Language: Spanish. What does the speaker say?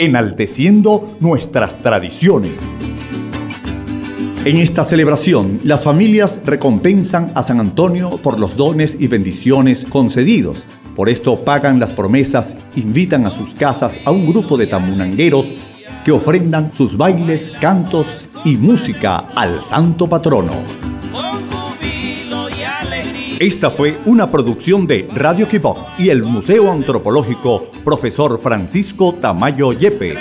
enalteciendo nuestras tradiciones. En esta celebración, las familias recompensan a San Antonio por los dones y bendiciones concedidos. Por esto pagan las promesas, invitan a sus casas a un grupo de tamunangueros que ofrendan sus bailes, cantos y música al santo patrono. Esta fue una producción de Radio Quibón y el Museo Antropológico Profesor Francisco Tamayo Yepes.